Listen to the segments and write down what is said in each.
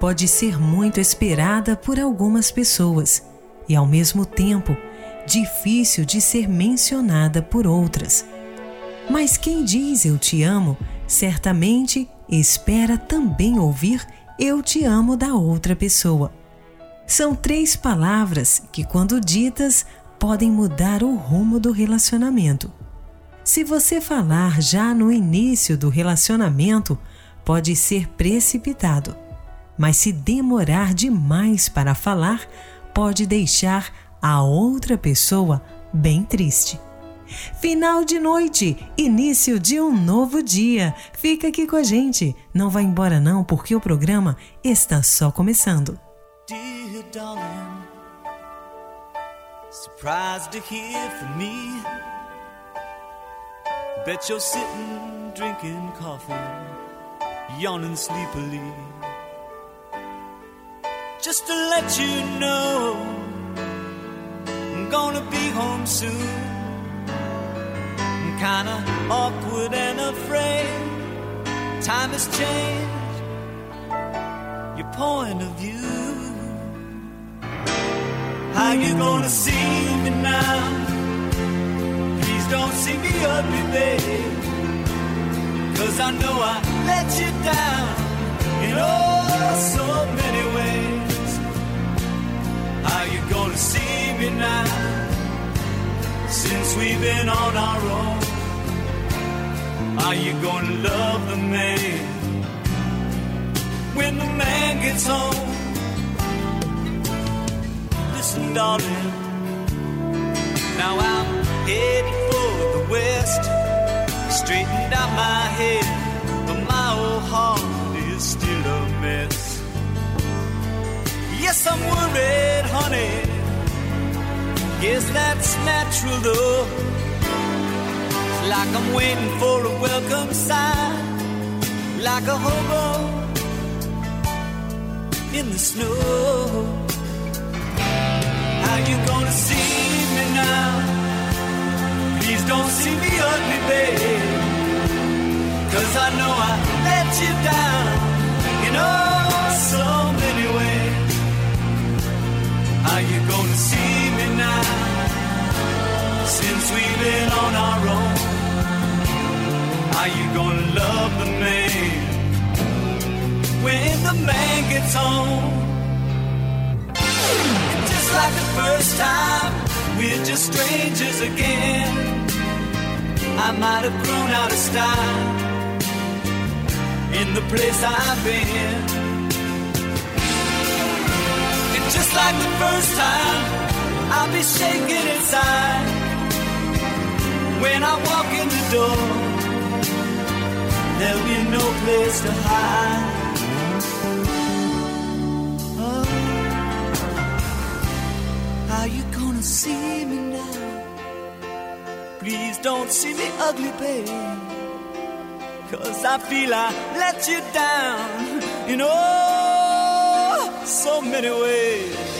pode ser muito esperada por algumas pessoas e, ao mesmo tempo, difícil de ser mencionada por outras. Mas quem diz eu te amo, certamente espera também ouvir eu te amo da outra pessoa. São três palavras que, quando ditas, podem mudar o rumo do relacionamento. Se você falar já no início do relacionamento, pode ser precipitado mas se demorar demais para falar, pode deixar a outra pessoa bem triste. Final de noite, início de um novo dia. Fica aqui com a gente. Não vá embora não, porque o programa está só começando. Dear darling, surprised to hear from me. Bet you're sitting drinking coffee, yawning sleepily. Just to let you know I'm gonna be home soon. I'm kinda awkward and afraid. Time has changed your point of view. How you gonna see me now? Please don't see me ugly, babe. Cause I know I let you down in oh so many ways. Now? Since we've been on our own, are you gonna love the man when the man gets home? Listen, darling, now I'm headed for the west, straightened out my head, but my old heart is still a mess. Yes, I'm worried, honey. Guess that's natural, though. It's like I'm waiting for a welcome sign, like a hobo in the snow. How you gonna see me now? Please don't see me ugly, babe. Cause I know I let you down, you oh know, so many ways. Are you gonna see Since we've been on our own, you gonna love the man when the man gets home? just like the first time, we're just strangers again. I might have grown out of style in the place I've been just like the first time, I'll be shaking inside when I walk in the door. There'll be no place to hide. Oh, how you gonna see me now? Please don't see me ugly, babe. Cause I feel I let you down, in know so many ways.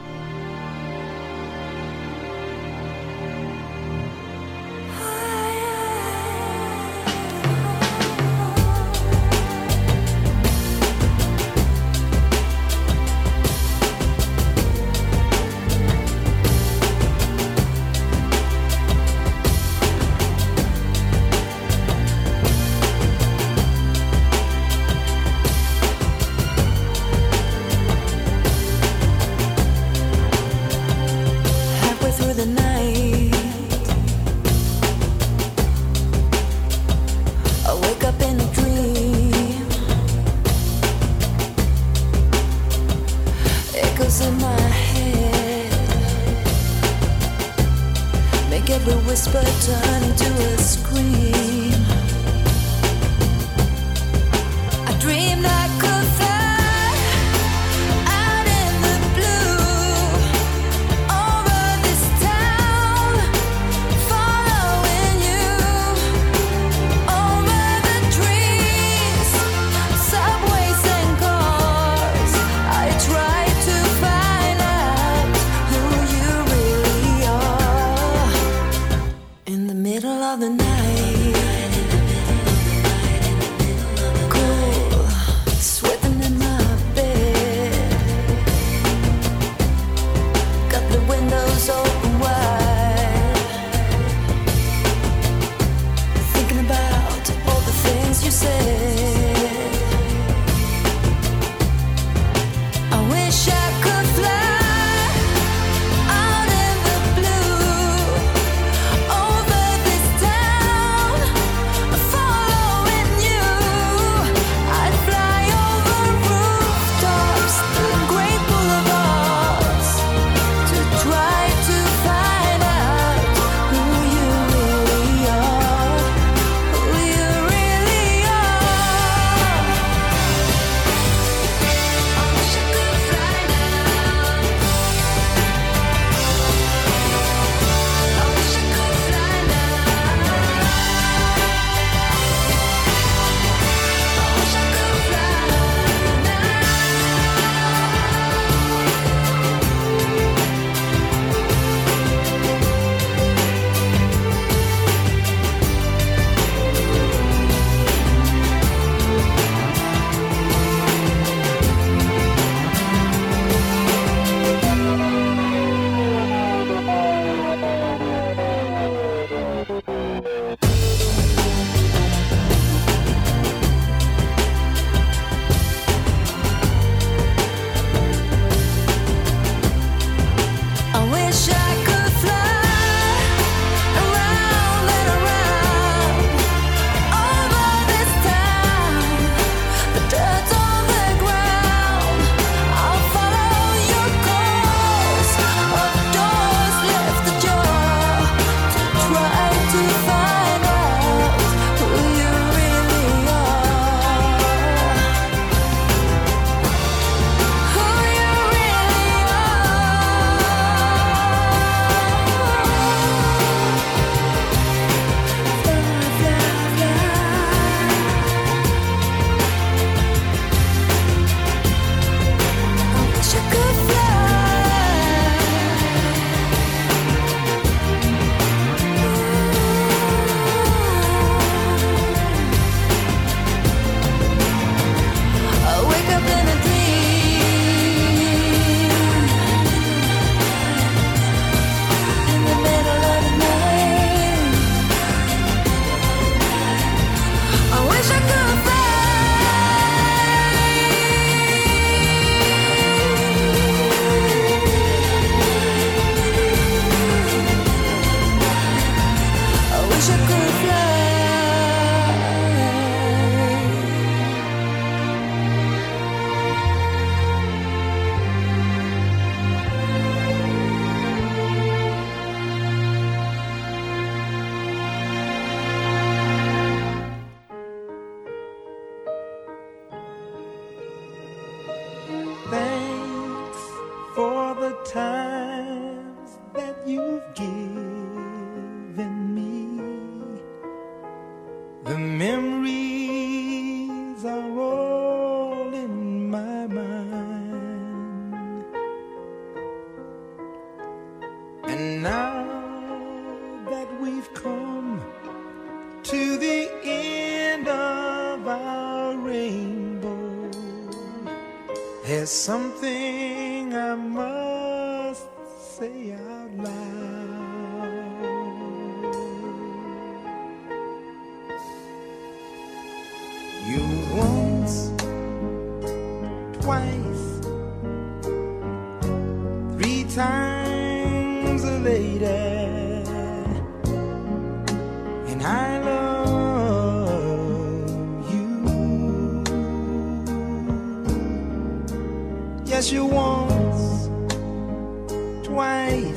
as you once, twice.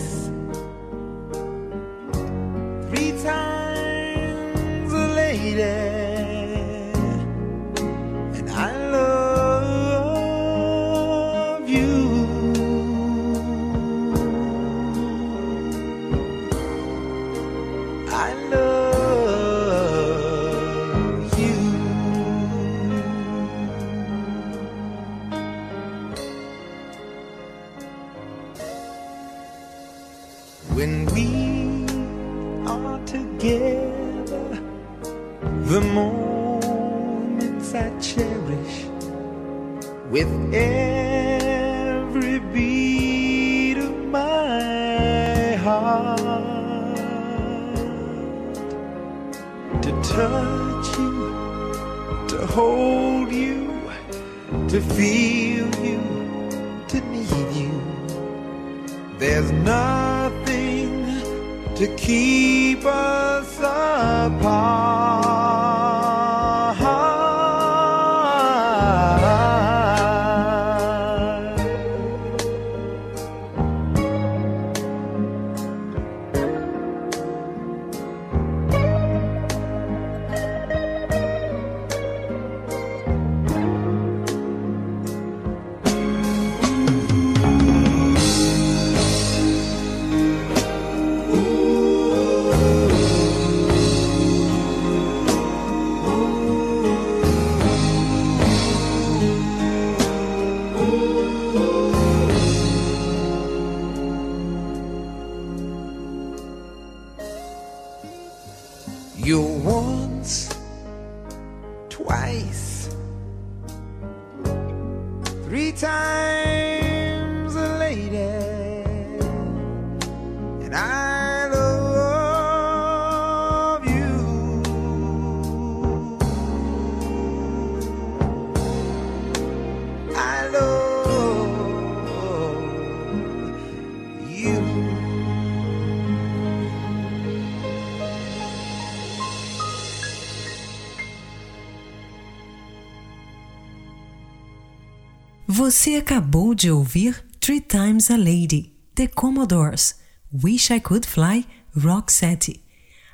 Você acabou de ouvir Three Times a Lady, The Commodores, Wish I Could Fly, Roxette,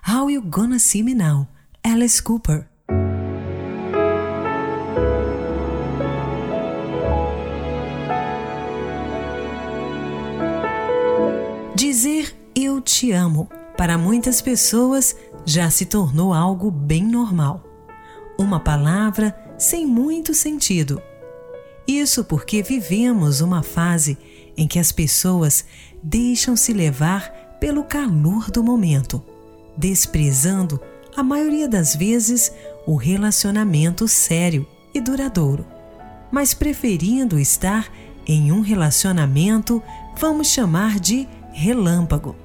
How You Gonna See Me Now, Alice Cooper. Dizer eu te amo para muitas pessoas já se tornou algo bem normal. Uma palavra sem muito sentido isso porque vivemos uma fase em que as pessoas deixam-se levar pelo calor do momento, desprezando, a maioria das vezes, o relacionamento sério e duradouro, mas preferindo estar em um relacionamento, vamos chamar de relâmpago.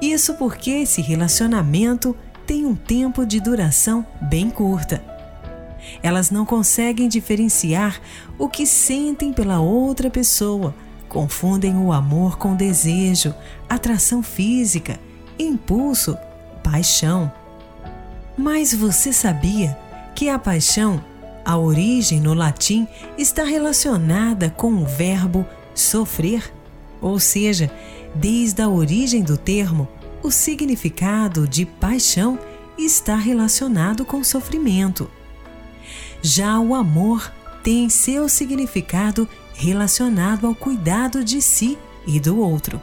Isso porque esse relacionamento tem um tempo de duração bem curta elas não conseguem diferenciar o que sentem pela outra pessoa, confundem o amor com desejo, atração física, impulso, paixão. Mas você sabia que a paixão, a origem no latim, está relacionada com o verbo sofrer? Ou seja, desde a origem do termo, o significado de paixão está relacionado com sofrimento. Já o amor tem seu significado relacionado ao cuidado de si e do outro.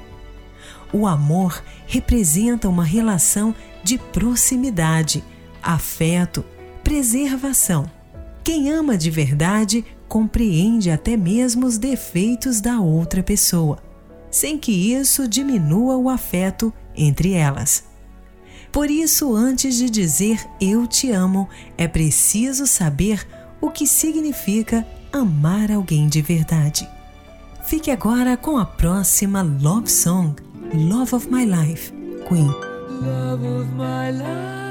O amor representa uma relação de proximidade, afeto, preservação. Quem ama de verdade compreende até mesmo os defeitos da outra pessoa, sem que isso diminua o afeto entre elas. Por isso, antes de dizer eu te amo, é preciso saber o que significa amar alguém de verdade. Fique agora com a próxima love song, Love of My Life, Queen. Love of my life,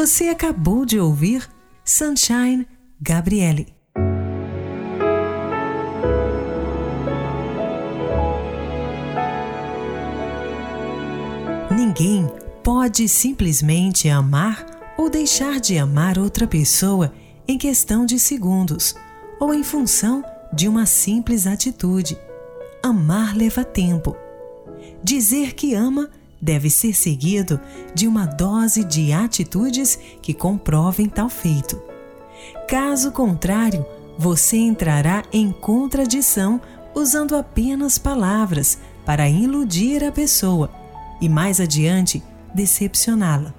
Você acabou de ouvir Sunshine Gabriele. Ninguém pode simplesmente amar ou deixar de amar outra pessoa em questão de segundos ou em função de uma simples atitude. Amar leva tempo. Dizer que ama deve ser seguido de uma dose de atitudes que comprovem tal feito. Caso contrário, você entrará em contradição usando apenas palavras para iludir a pessoa e mais adiante decepcioná-la.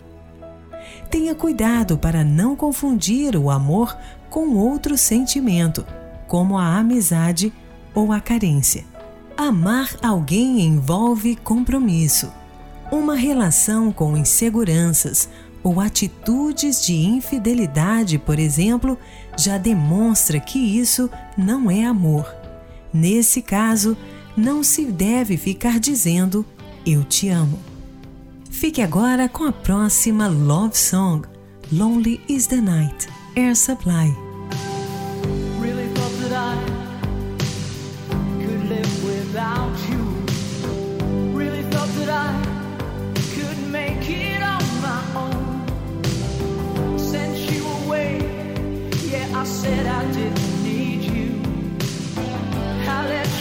Tenha cuidado para não confundir o amor com outro sentimento, como a amizade ou a carência. Amar alguém envolve compromisso. Uma relação com inseguranças ou atitudes de infidelidade, por exemplo, já demonstra que isso não é amor. Nesse caso, não se deve ficar dizendo eu te amo. Fique agora com a próxima love song, Lonely is the Night, Air Supply. Said I didn't need you. I let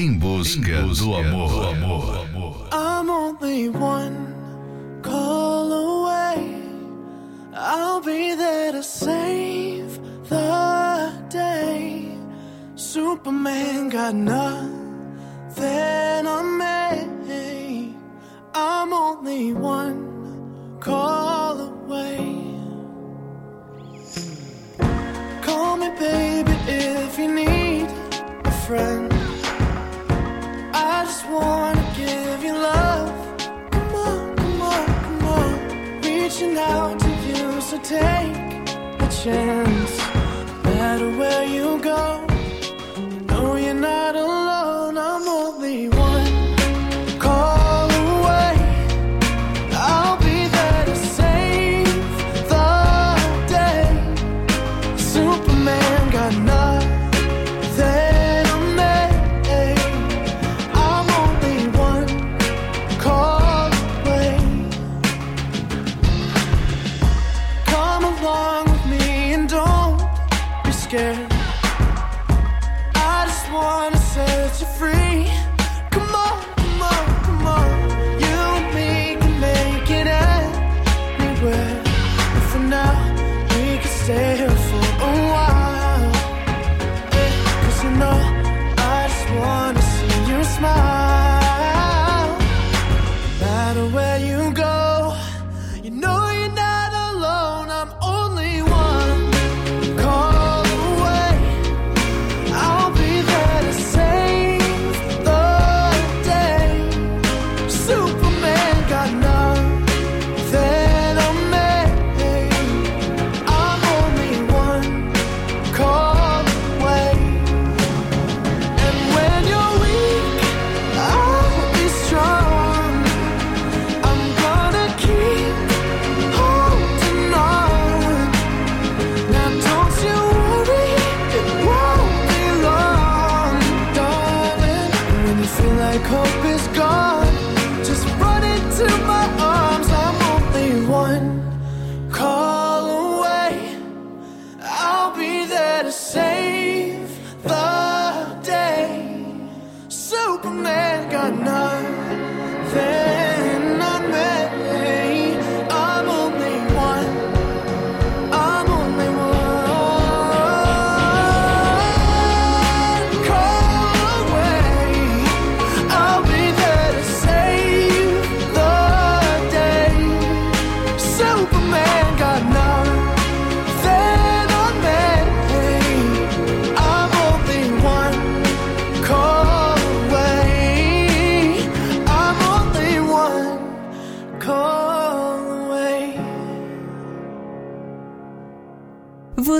Em busca, do amor. I'm only one call away. I'll be there to save the day. Superman got nothing take a chance. No matter where you go,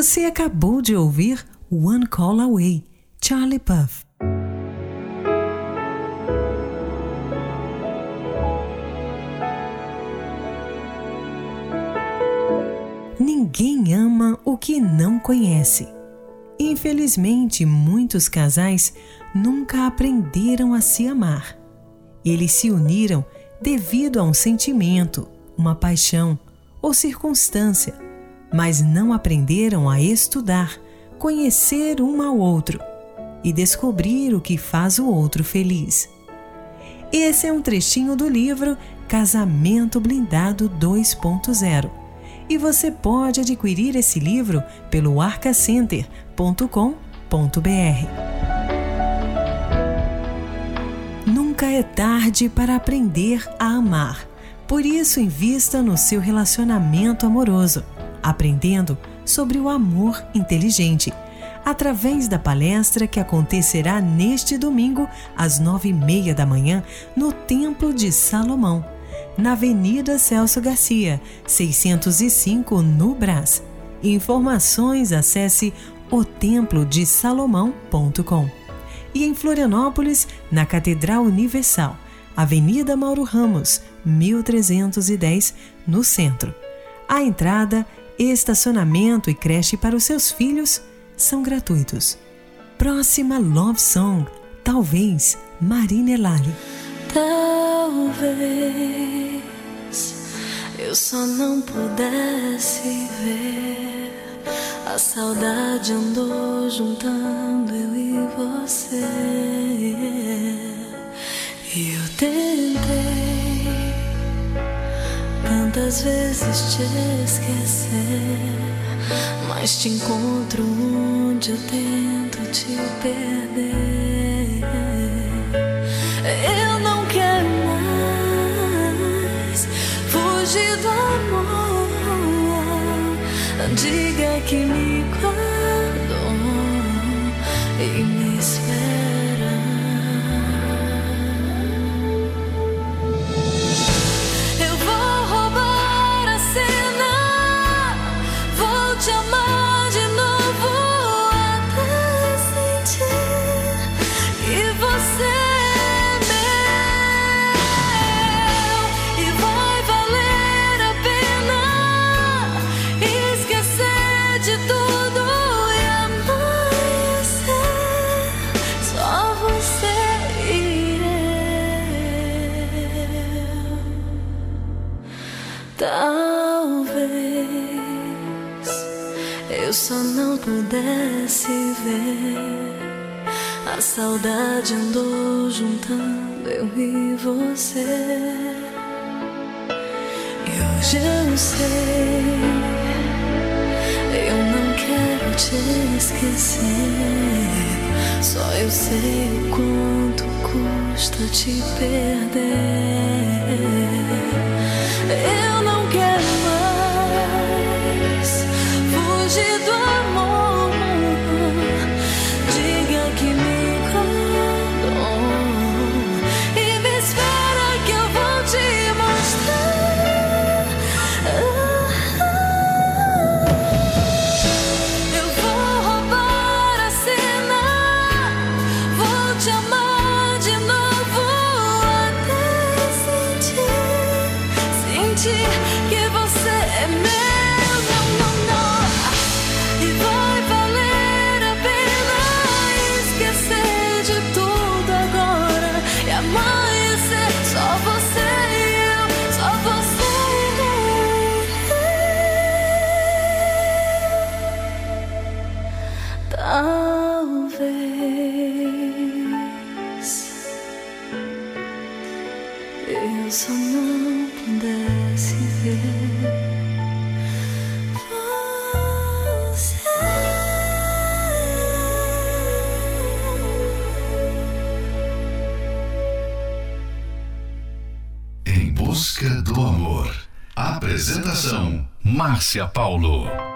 Você acabou de ouvir One Call Away, Charlie Puth. Ninguém ama o que não conhece. Infelizmente, muitos casais nunca aprenderam a se amar. Eles se uniram devido a um sentimento, uma paixão ou circunstância, mas não aprenderam a estudar, conhecer um ao outro e descobrir o que faz o outro feliz. Esse é um trechinho do livro Casamento Blindado 2.0 e você pode adquirir esse livro pelo arcacenter.com.br. Nunca é tarde para aprender a amar. Por isso, invista no seu relacionamento amoroso, aprendendo sobre o amor inteligente, através da palestra que acontecerá neste domingo, às nove e meia da manhã, no Templo de Salomão, na Avenida Celso Garcia, 605, no Brás. Informações, acesse otemplodesalomão.com e em Florianópolis, na Catedral Universal, Avenida Mauro Ramos, 1310, no centro. A entrada, Estacionamento e creche para os seus filhos são gratuitos. Próxima Love Song, talvez Marina Lari. Talvez eu só não pudesse ver. A saudade andou juntando eu e você. E eu tentei tantas vezes te esquecer, mas te encontro onde eu tento te perder. Eu não quero mais fugir do amor. Diga que me só não pudesse ver. A saudade andou juntando eu e você. E hoje eu sei, eu não quero te esquecer. Só eu sei o quanto custa te perder. Eu não quero. só não pudesse ver. Busca do Amor. Apresentação: Márcia Paulo.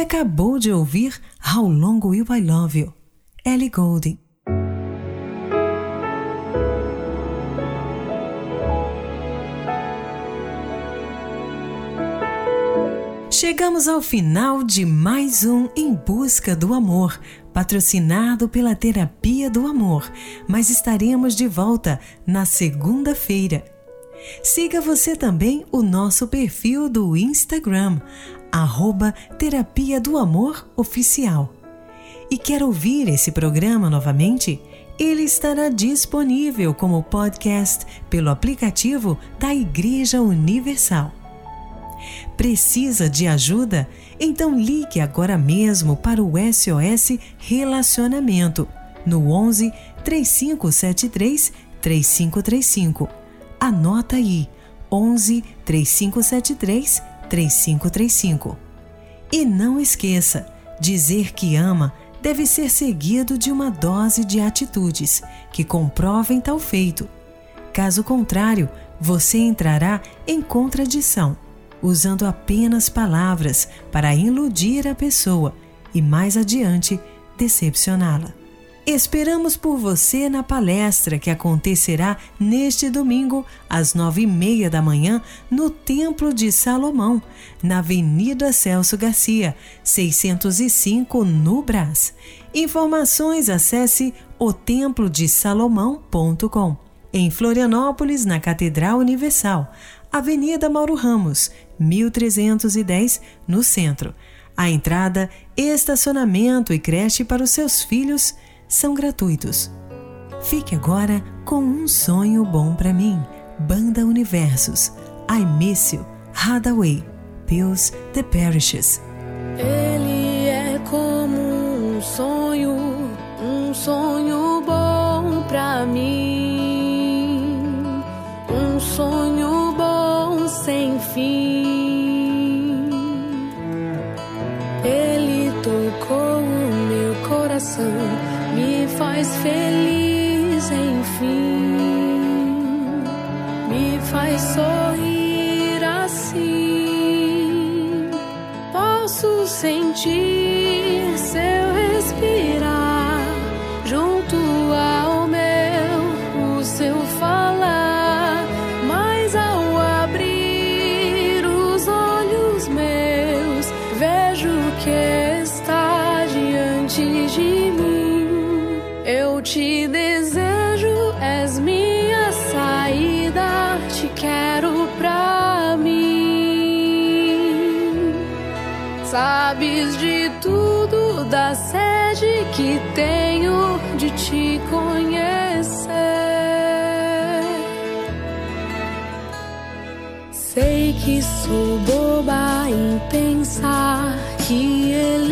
Acabou de ouvir How Long Will I Love You? Ellie Goulding. Chegamos ao final de mais um Em Busca do Amor, patrocinado pela Terapia do Amor, mas estaremos de volta na segunda-feira. Siga você também o nosso perfil do Instagram, arroba Terapia do Amor Oficial. E quer ouvir esse programa novamente? Ele estará disponível como podcast pelo aplicativo da Igreja Universal. Precisa de ajuda? Então ligue agora mesmo para o SOS Relacionamento no 11 3573 3535. Anota aí: 11 3573 3535. E não esqueça, dizer que ama deve ser seguido de uma dose de atitudes que comprovem tal feito. Caso contrário, você entrará em contradição, usando apenas palavras para iludir a pessoa e mais adiante decepcioná-la. Esperamos por você na palestra que acontecerá neste domingo, às nove e meia da manhã, no Templo de Salomão, na Avenida Celso Garcia, 605, no Brás. Informações acesse otemplodesalomão.com. Em Florianópolis, na Catedral Universal, Avenida Mauro Ramos, 1310, no centro. A entrada, estacionamento e creche para os seus filhos são gratuitos. Fique agora com um sonho bom para mim. Banda Universos. I Miss You. Hadaway. Pills The Parishes. Ele é como um sonho, um sonho bom pra mim, um sonho bom sem fim. Faz feliz, enfim, me faz sorrir assim. Posso sentir boba em pensar que ele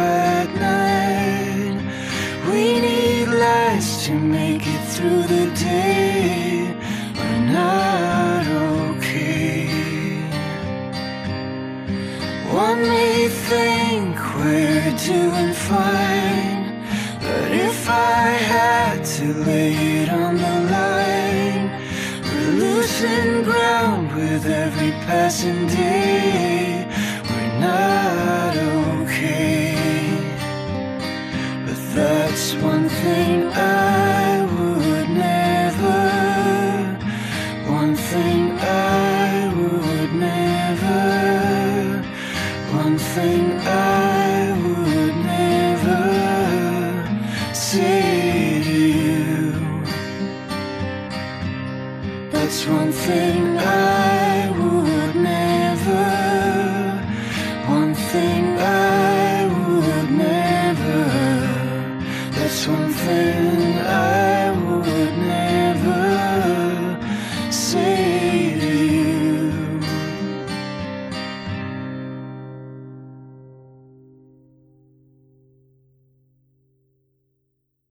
at night. We need lights to make it through the day. We're not okay. One may think we're doing fine, but if I had to lay it on the line, we're losing ground with every passing day.